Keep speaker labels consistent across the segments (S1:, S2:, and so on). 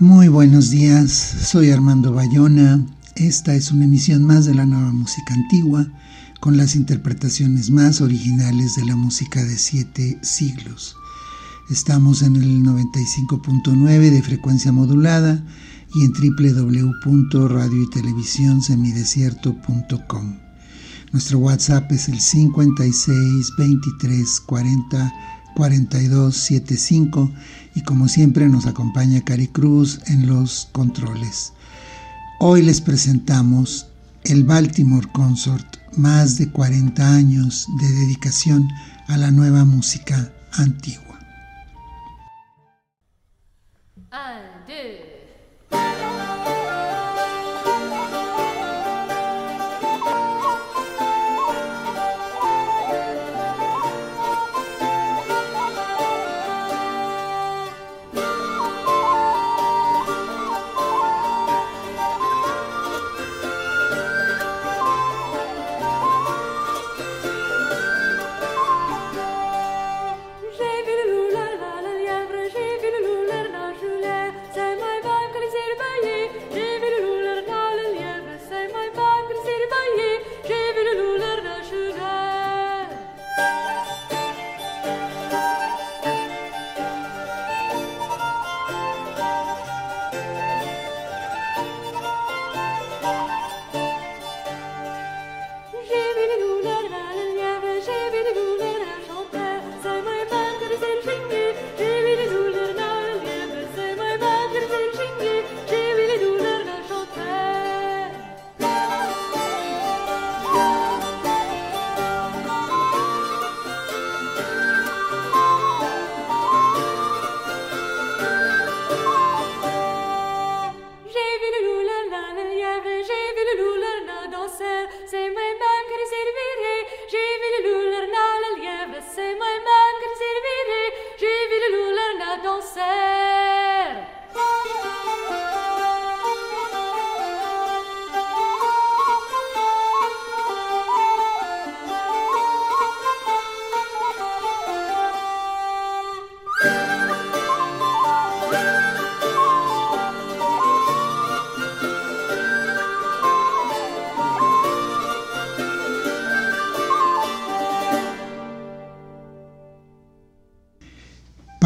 S1: Muy buenos días, soy Armando Bayona. Esta es una emisión más de la nueva música antigua, con las interpretaciones más originales de la música de siete siglos. Estamos en el 95.9 de frecuencia modulada y en www.radioytelevisionssemidesierto.com. Nuestro WhatsApp es el 56 23 40 4275 y como siempre nos acompaña Cari Cruz en los controles. Hoy les presentamos el Baltimore Consort, más de 40 años de dedicación a la nueva música antigua.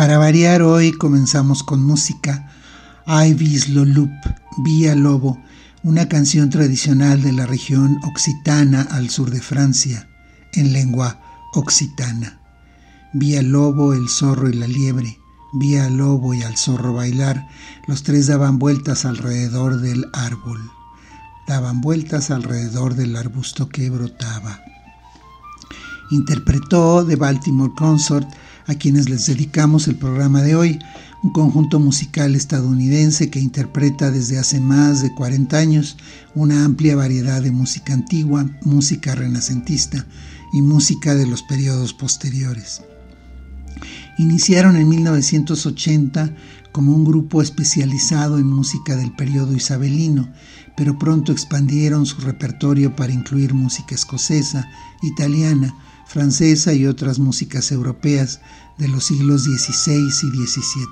S1: Para variar hoy comenzamos con música Ivis Lolup, Vía Lobo, una canción tradicional de la región occitana al sur de Francia, en lengua occitana. Vía Lobo, el zorro y la liebre, vía Lobo y al zorro bailar, los tres daban vueltas alrededor del árbol, daban vueltas alrededor del arbusto que brotaba. Interpretó The Baltimore Consort a quienes les dedicamos el programa de hoy, un conjunto musical estadounidense que interpreta desde hace más de 40 años una amplia variedad de música antigua, música renacentista y música de los periodos posteriores. Iniciaron en 1980 como un grupo especializado en música del periodo isabelino, pero pronto expandieron su repertorio para incluir música escocesa, italiana, francesa y otras músicas europeas de los siglos XVI y XVII.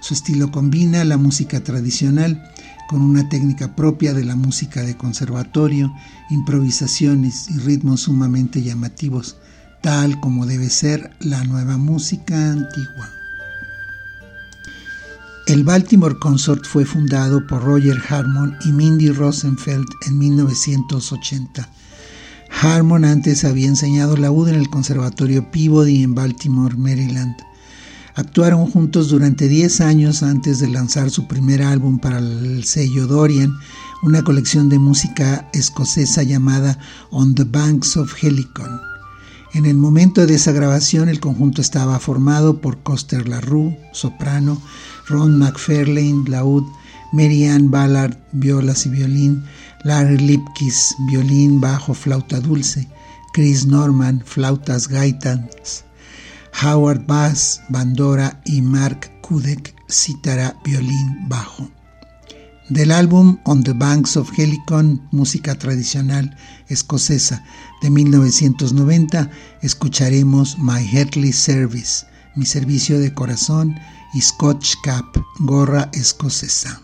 S1: Su estilo combina la música tradicional con una técnica propia de la música de conservatorio, improvisaciones y ritmos sumamente llamativos, tal como debe ser la nueva música antigua. El Baltimore Consort fue fundado por Roger Harmon y Mindy Rosenfeld en 1980 Harmon antes había enseñado laúd en el Conservatorio Peabody en Baltimore, Maryland. Actuaron juntos durante 10 años antes de lanzar su primer álbum para el sello Dorian, una colección de música escocesa llamada On the Banks of Helicon.
S2: En el momento de esa grabación el conjunto estaba formado por Coster LaRue, soprano, Ron McFarlane, laúd, Mary Ann Ballard, violas y violín, Larry Lipkis, violín, bajo, flauta dulce, Chris Norman, flautas, gaitas, Howard Bass, bandora y Mark Kudek, cítara, violín, bajo. Del álbum On the Banks of Helicon, música tradicional escocesa de 1990, escucharemos My Heartly Service, mi servicio de corazón y Scotch Cap, gorra escocesa.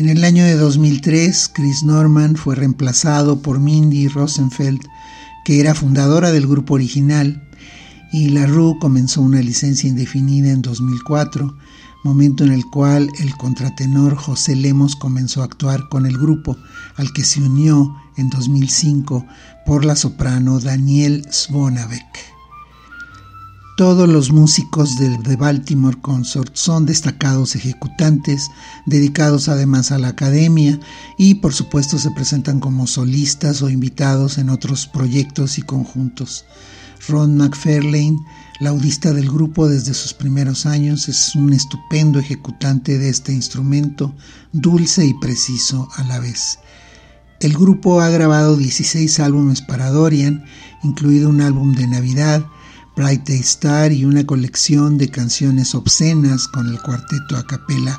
S1: En el año de 2003, Chris Norman fue reemplazado por Mindy Rosenfeld, que era fundadora del grupo original, y La Rue comenzó una licencia indefinida en 2004, momento en el cual el contratenor José Lemos comenzó a actuar con el grupo, al que se unió en 2005 por la soprano Daniel Svonavek. Todos los músicos del The Baltimore Consort son destacados ejecutantes, dedicados además a la academia y por supuesto se presentan como solistas o invitados en otros proyectos y conjuntos. Ron McFarlane, laudista del grupo desde sus primeros años, es un estupendo ejecutante de este instrumento, dulce y preciso a la vez. El grupo ha grabado 16 álbumes para Dorian, incluido un álbum de Navidad, Bright Star y una colección de canciones obscenas con el cuarteto a capela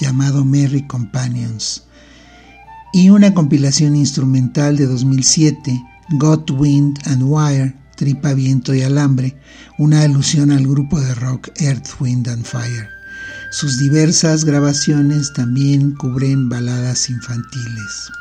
S1: llamado Merry Companions y una compilación instrumental de 2007, Got Wind and Wire, Tripa, Viento y Alambre, una alusión al grupo de rock Earth, Wind and Fire. Sus diversas grabaciones también cubren baladas infantiles.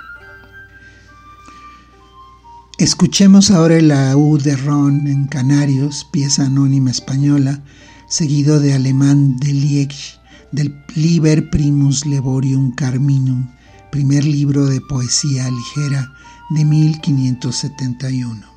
S1: Escuchemos ahora el U de Ron en Canarios, pieza anónima española, seguido de alemán de Liege, del Liber Primus Leborium Carminum, primer libro de poesía ligera de 1571.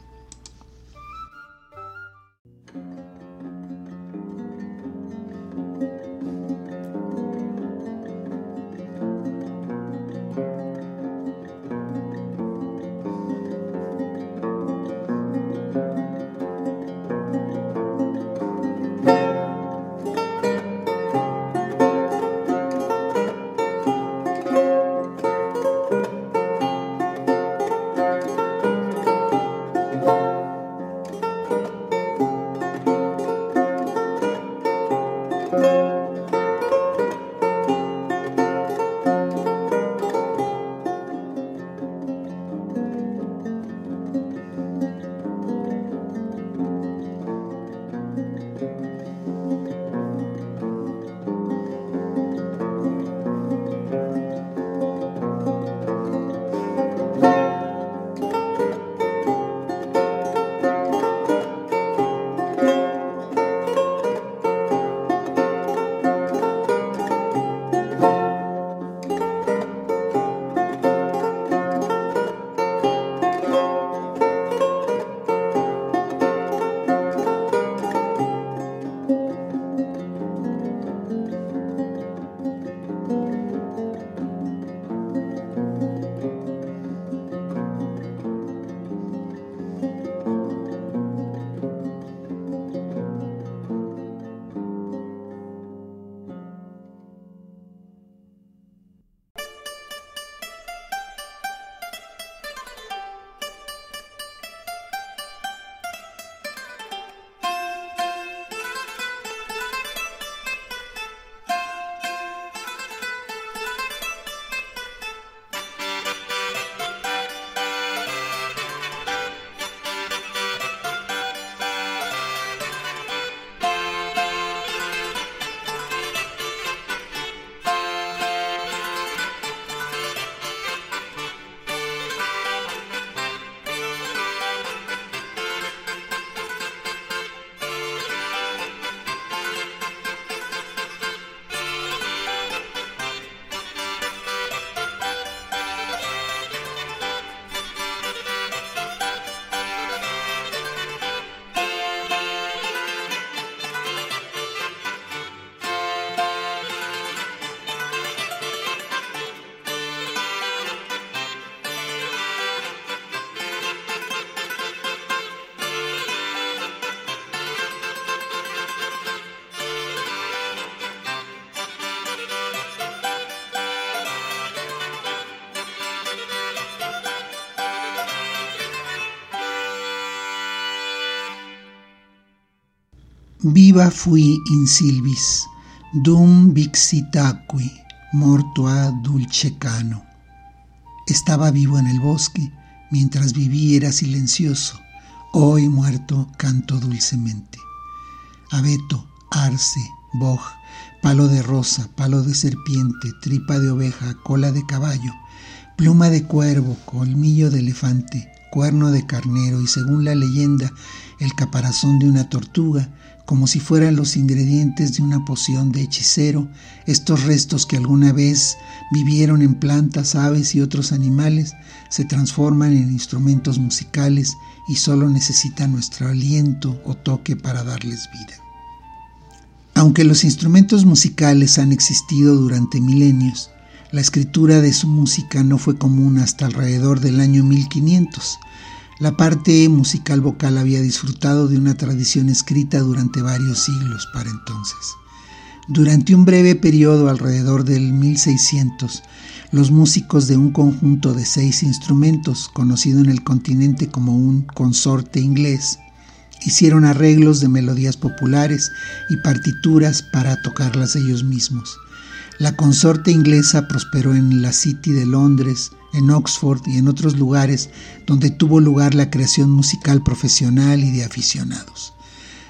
S1: Viva fui in silvis, dum vixitaqui, morto a dulcecano. Estaba vivo en el bosque, mientras viví era silencioso, hoy muerto canto dulcemente. Abeto, arce, boj, palo de rosa, palo de serpiente, tripa de oveja, cola de caballo, pluma de cuervo, colmillo de elefante, cuerno de carnero y según la leyenda, el caparazón de una tortuga, como si fueran los ingredientes de una poción de hechicero, estos restos que alguna vez vivieron en plantas, aves y otros animales, se transforman en instrumentos musicales y solo necesitan nuestro aliento o toque para darles vida. Aunque los instrumentos musicales han existido durante milenios, la escritura de su música no fue común hasta alrededor del año 1500, la parte musical vocal había disfrutado de una tradición escrita durante varios siglos para entonces. Durante un breve periodo alrededor del 1600, los músicos de un conjunto de seis instrumentos, conocido en el continente como un consorte inglés, hicieron arreglos de melodías populares y partituras para tocarlas ellos mismos. La consorte inglesa prosperó en la City de Londres, en Oxford y en otros lugares donde tuvo lugar la creación musical profesional y de aficionados.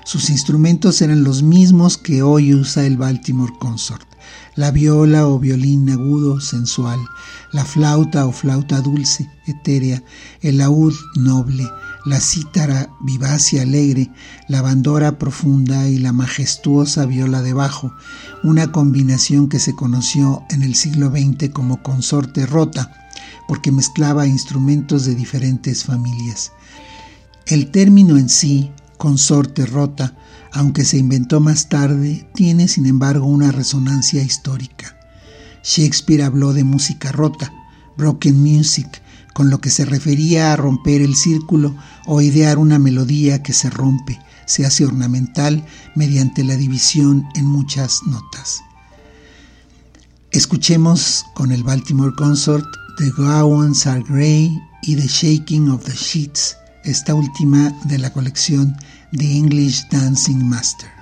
S1: Sus instrumentos eran los mismos que hoy usa el Baltimore Consort, la viola o violín agudo, sensual, la flauta o flauta dulce, etérea, el laúd noble, la cítara vivaz y alegre, la bandora profunda y la majestuosa viola de bajo, una combinación que se conoció en el siglo XX como consorte rota, porque mezclaba instrumentos de diferentes familias. El término en sí, consorte rota, aunque se inventó más tarde, tiene sin embargo una resonancia histórica. Shakespeare habló de música rota, broken music, con lo que se refería a romper el círculo o idear una melodía que se rompe, se hace ornamental mediante la división en muchas notas. Escuchemos con el Baltimore Consort The Gowans Are Grey y The Shaking of the Sheets, esta última de la colección The English Dancing Master.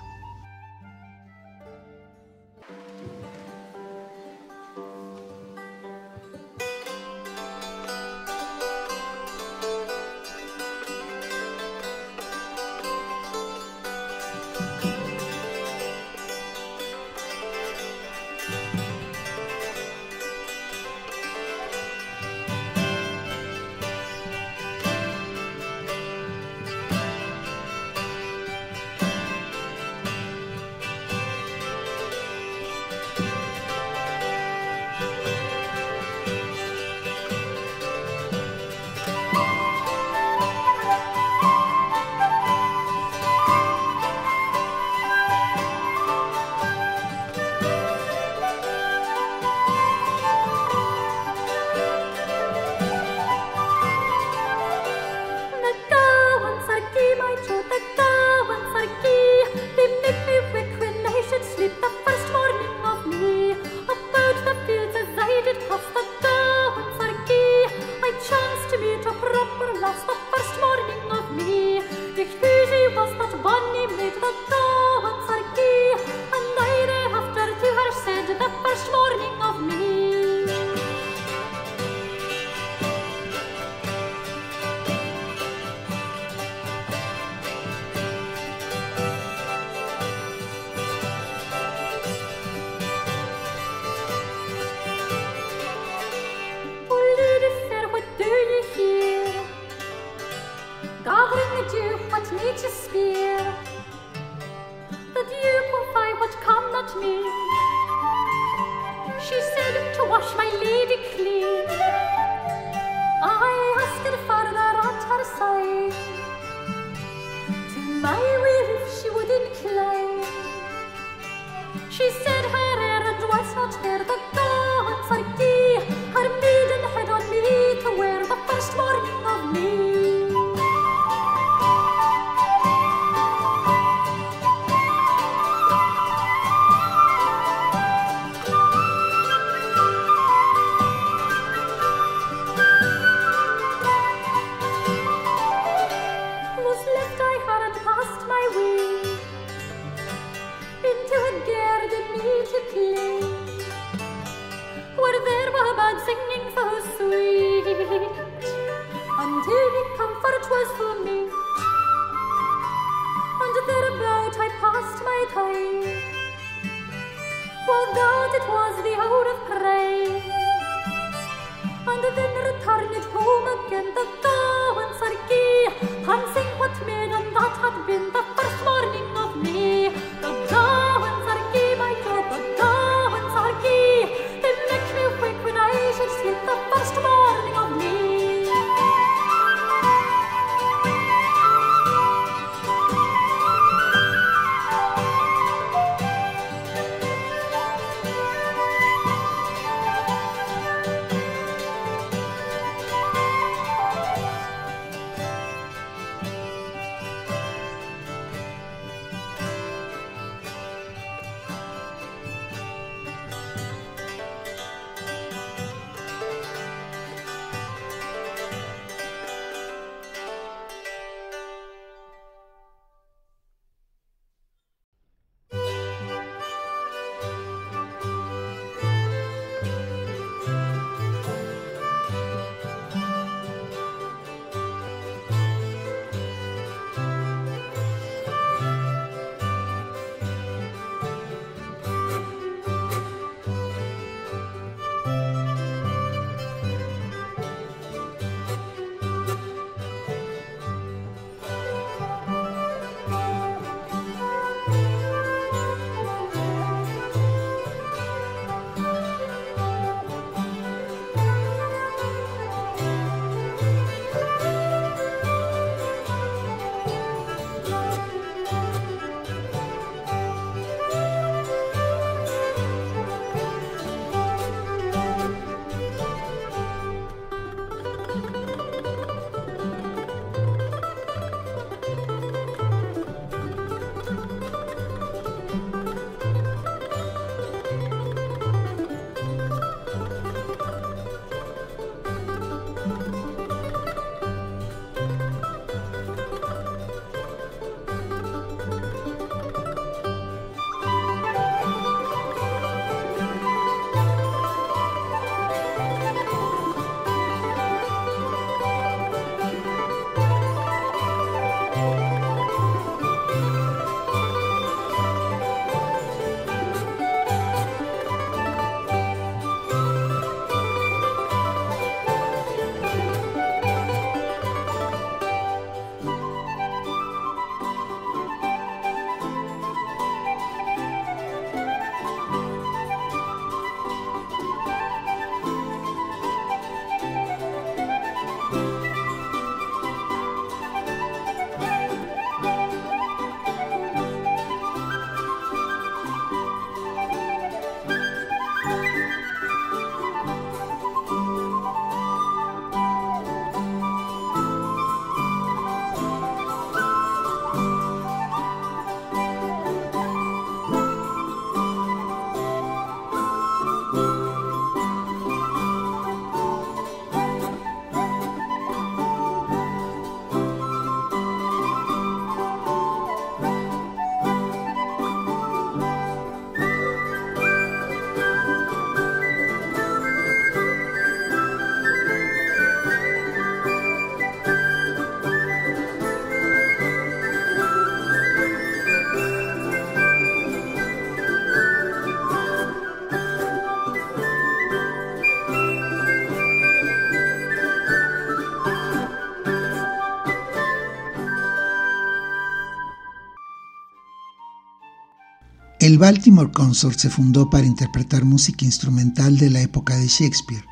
S1: El Baltimore Consort se fundó para interpretar música instrumental de la época de Shakespeare,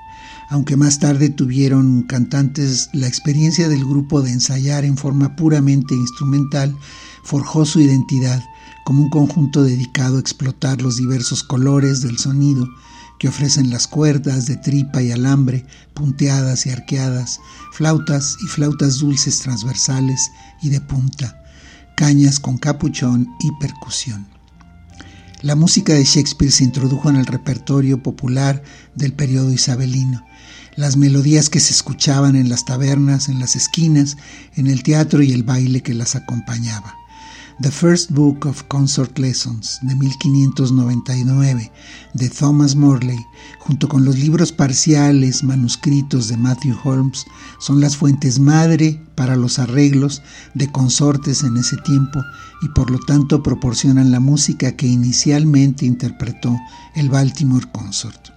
S1: aunque más tarde tuvieron cantantes la experiencia del grupo de ensayar en forma puramente instrumental, forjó su identidad como un conjunto dedicado a explotar los diversos colores del sonido que ofrecen las cuerdas de tripa y alambre, punteadas y arqueadas, flautas y flautas dulces transversales y de punta, cañas con capuchón y percusión. La música de Shakespeare se introdujo en el repertorio popular del periodo isabelino. Las melodías que se escuchaban en las tabernas, en las esquinas, en el teatro y el baile que las acompañaba. The First Book of Consort Lessons de 1599 de Thomas Morley, junto con los libros parciales manuscritos de Matthew Holmes, son las fuentes madre para los arreglos de consortes en ese tiempo y por lo tanto proporcionan la música que inicialmente interpretó el Baltimore Consort.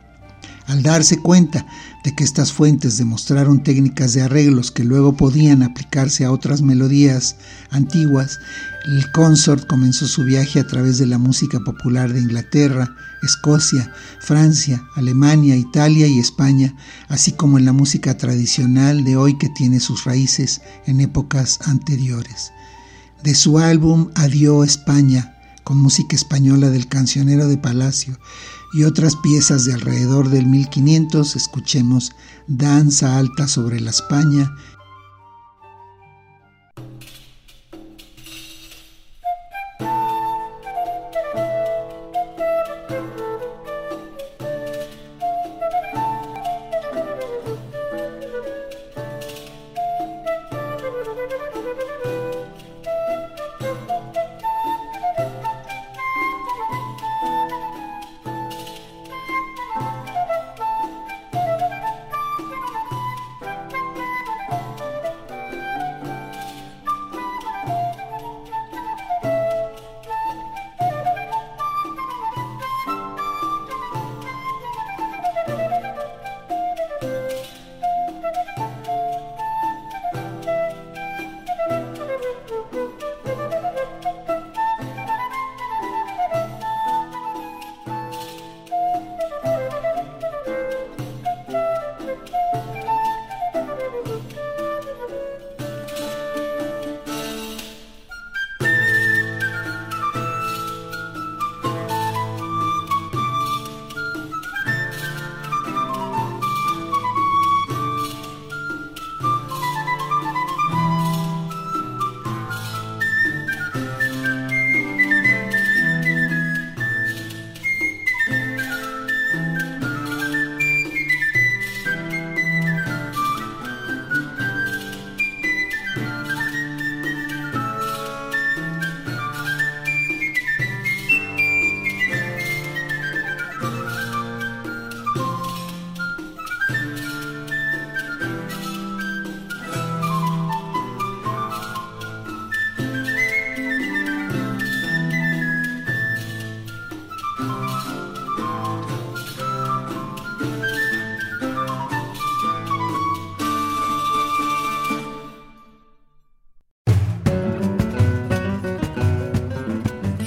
S1: Al darse cuenta de que estas fuentes demostraron técnicas de arreglos que luego podían aplicarse a otras melodías antiguas, el consort comenzó su viaje a través de la música popular de Inglaterra, Escocia, Francia, Alemania, Italia y España, así como en la música tradicional de hoy que tiene sus raíces en épocas anteriores. De su álbum Adiós España, con música española del cancionero de Palacio, y otras piezas de alrededor del 1500 escuchemos Danza alta sobre la España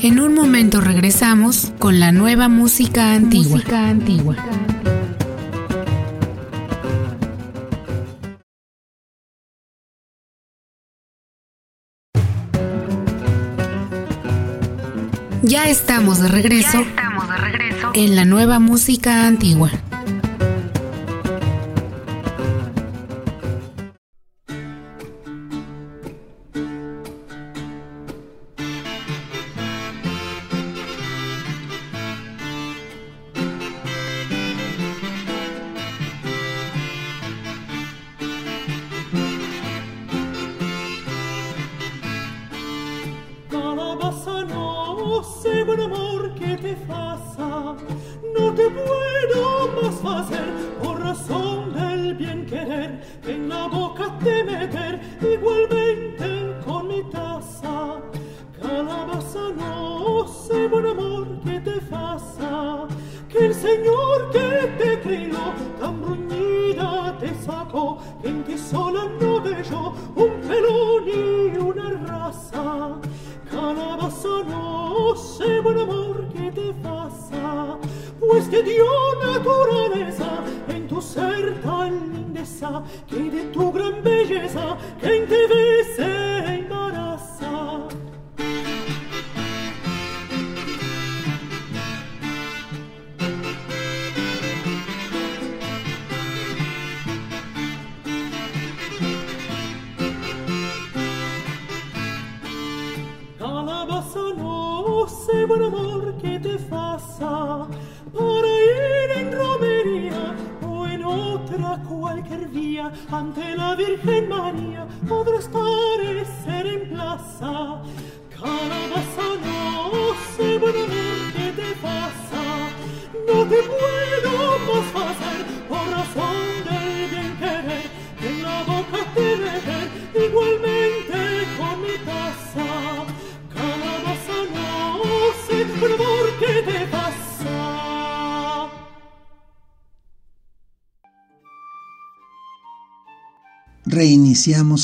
S3: En un momento regresamos con la nueva música antigua. Música antigua. Ya estamos de regreso. Ya estamos de regreso en la nueva música antigua.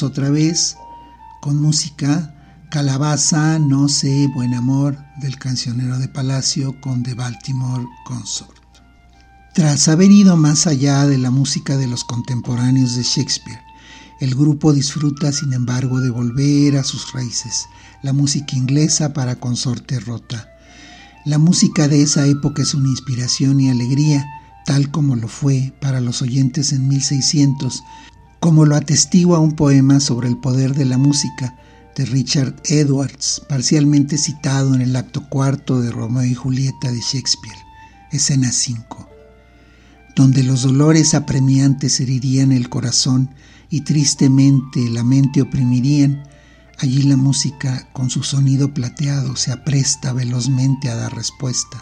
S1: Otra vez con música Calabaza, No sé, Buen Amor del cancionero de Palacio con The Baltimore Consort. Tras haber ido más allá de la música de los contemporáneos de Shakespeare, el grupo disfruta sin embargo de volver a sus raíces, la música inglesa para consorte rota. La música de esa época es una inspiración y alegría, tal como lo fue para los oyentes en 1600, como lo atestigua un poema sobre el poder de la música de Richard Edwards, parcialmente citado en el acto cuarto de Romeo y Julieta de Shakespeare, escena 5, donde los dolores apremiantes herirían el corazón y tristemente la mente oprimirían, allí la música con su sonido plateado se apresta velozmente a dar respuesta.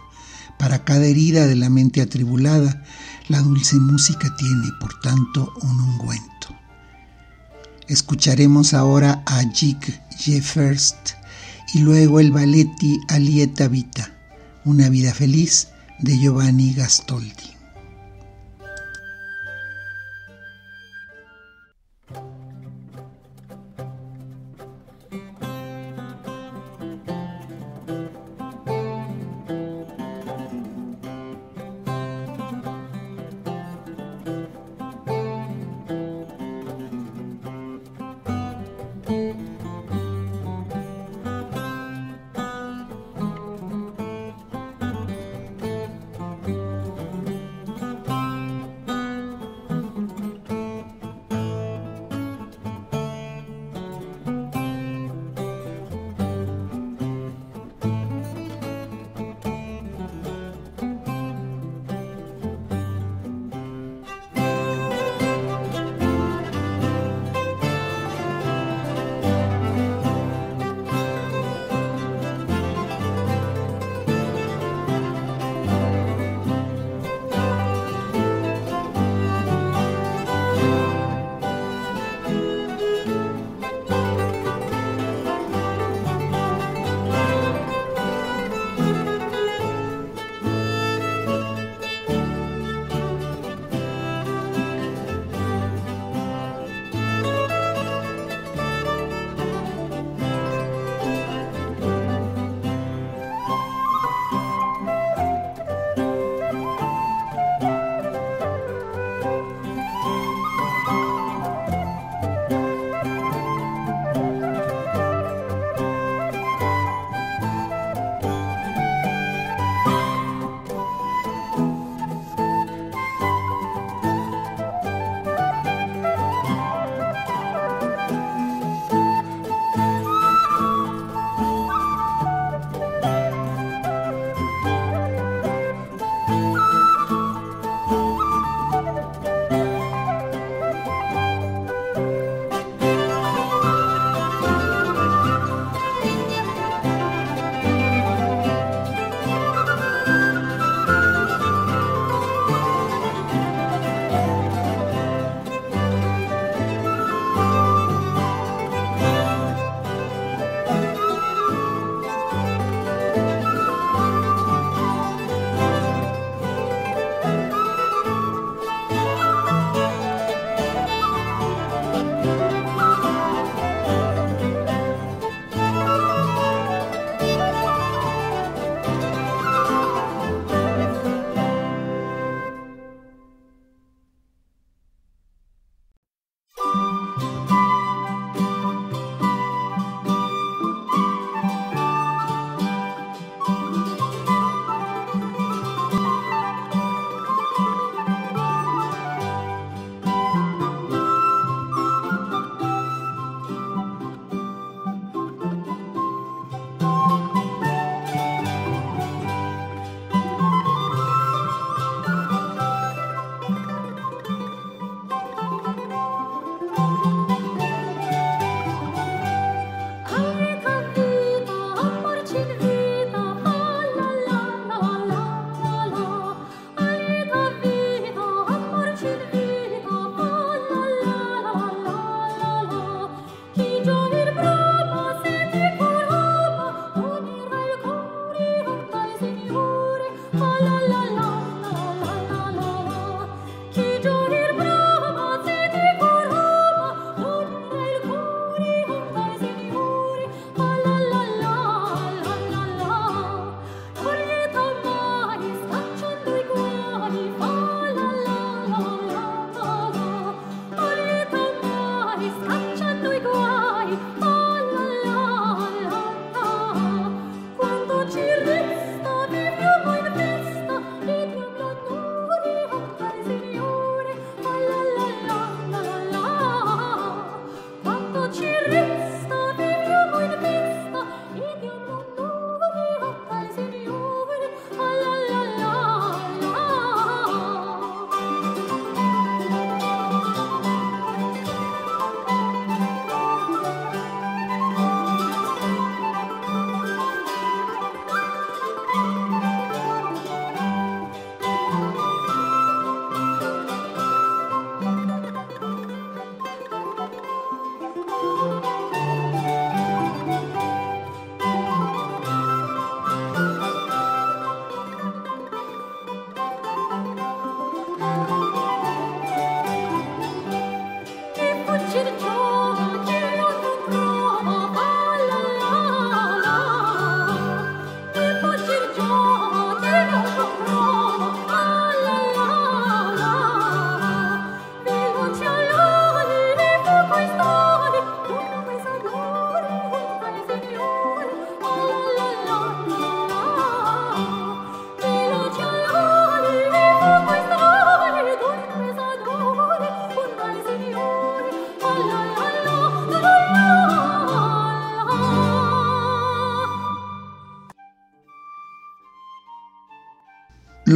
S1: Para cada herida de la mente atribulada, la dulce música tiene, por tanto, un ungüento. Escucharemos ahora a Jig Jeffers y luego el balletti Alieta Vita, una vida feliz de Giovanni Gastoldi.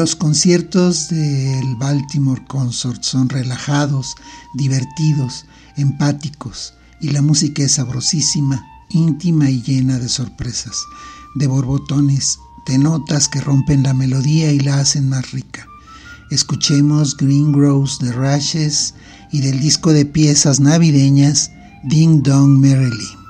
S1: Los conciertos del Baltimore Consort son relajados, divertidos, empáticos y la música es sabrosísima, íntima y llena de sorpresas, de borbotones, de notas que rompen la melodía y la hacen más rica. Escuchemos Green Grows de Rashes y del disco de piezas navideñas Ding Dong Merrily.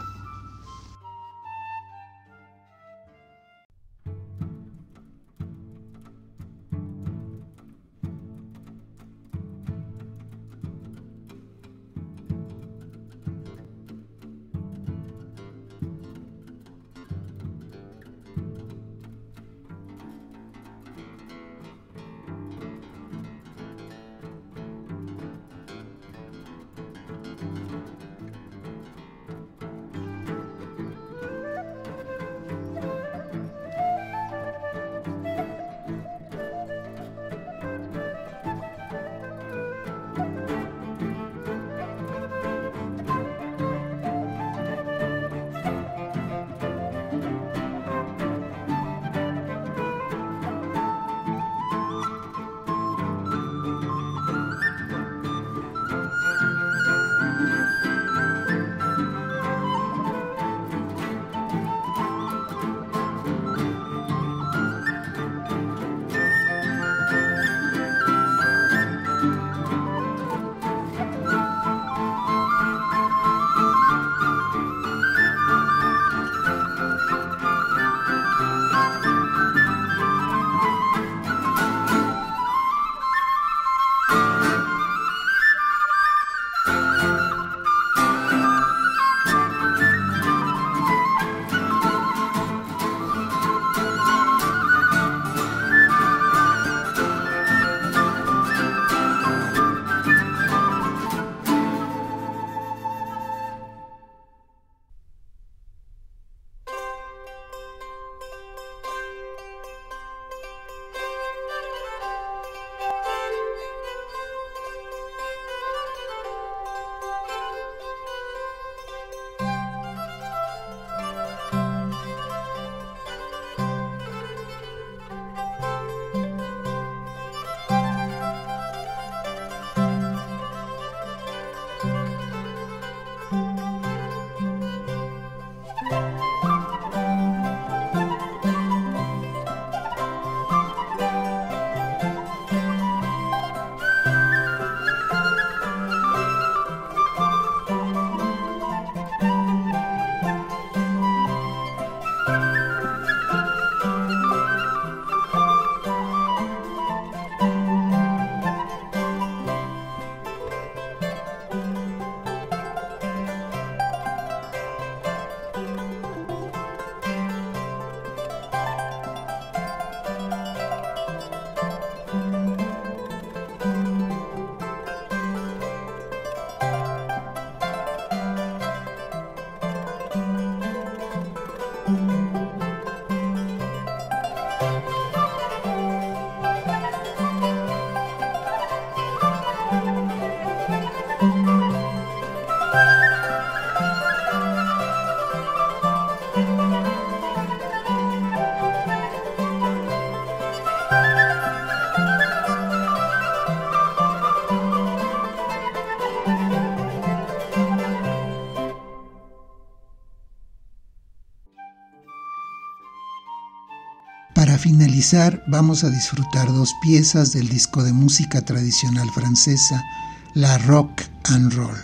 S1: Finalizar vamos a disfrutar dos piezas del disco de música tradicional francesa, la rock and roll.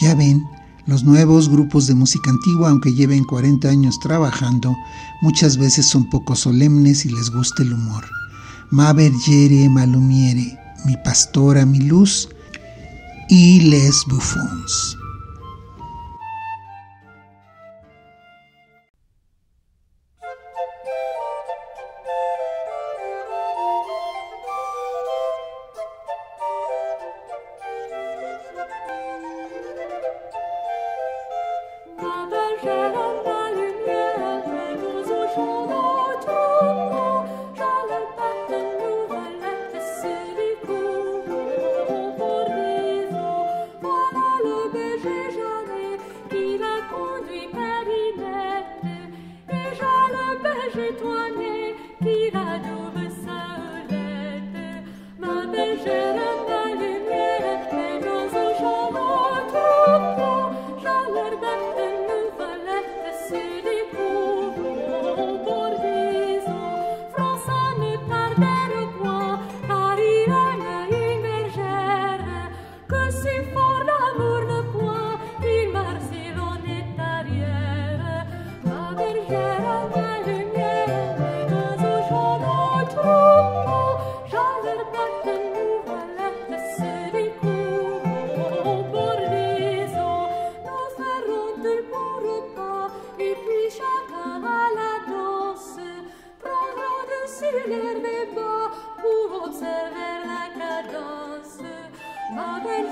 S1: Ya ven, los nuevos grupos de música antigua, aunque lleven 40 años trabajando, muchas veces son poco solemnes y les gusta el humor. Ma Bergere, Ma Lumiere, Mi Pastora, Mi Luz y Les Buffons.
S2: et puis chacun à la danse prendra dessus l'herbe et bas pour observer la cadence. Ma belle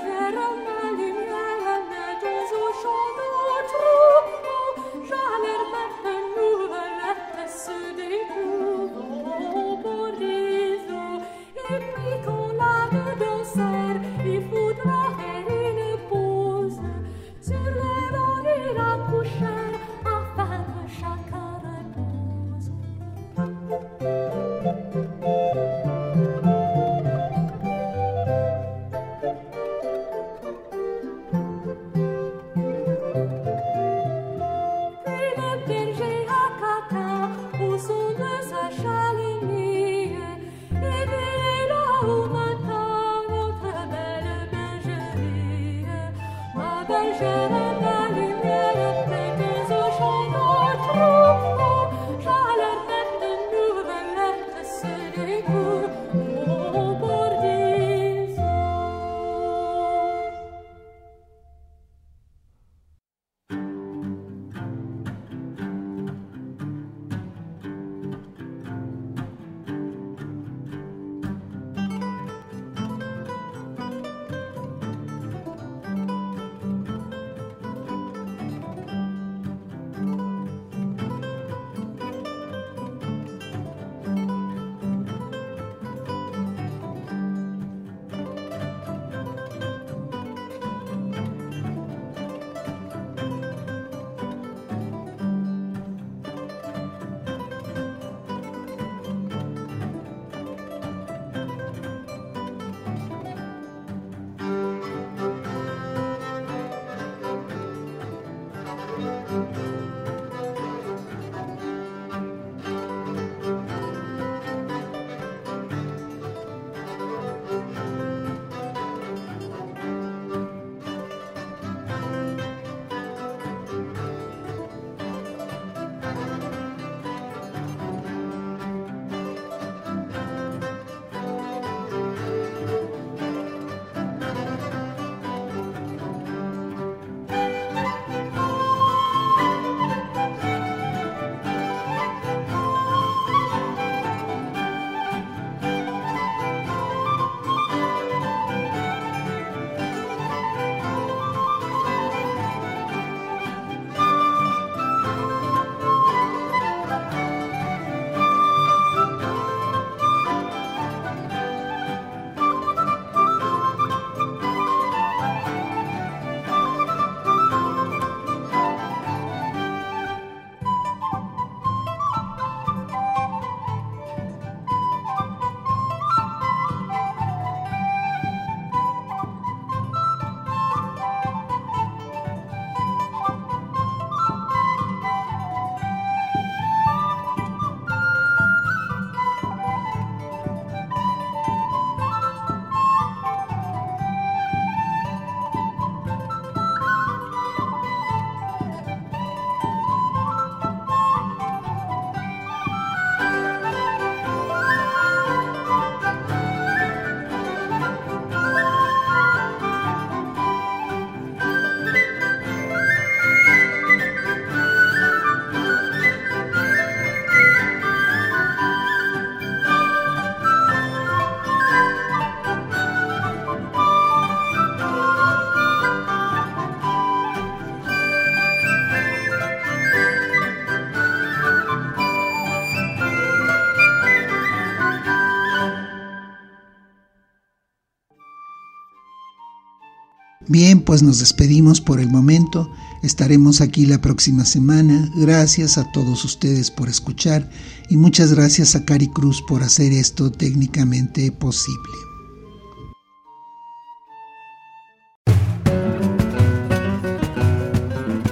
S2: pues nos despedimos por el momento. Estaremos aquí la próxima semana. Gracias a todos ustedes por escuchar y muchas gracias a Cari Cruz por hacer esto técnicamente posible.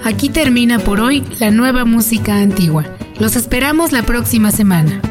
S4: Aquí termina por hoy la nueva música antigua. Los esperamos la próxima semana.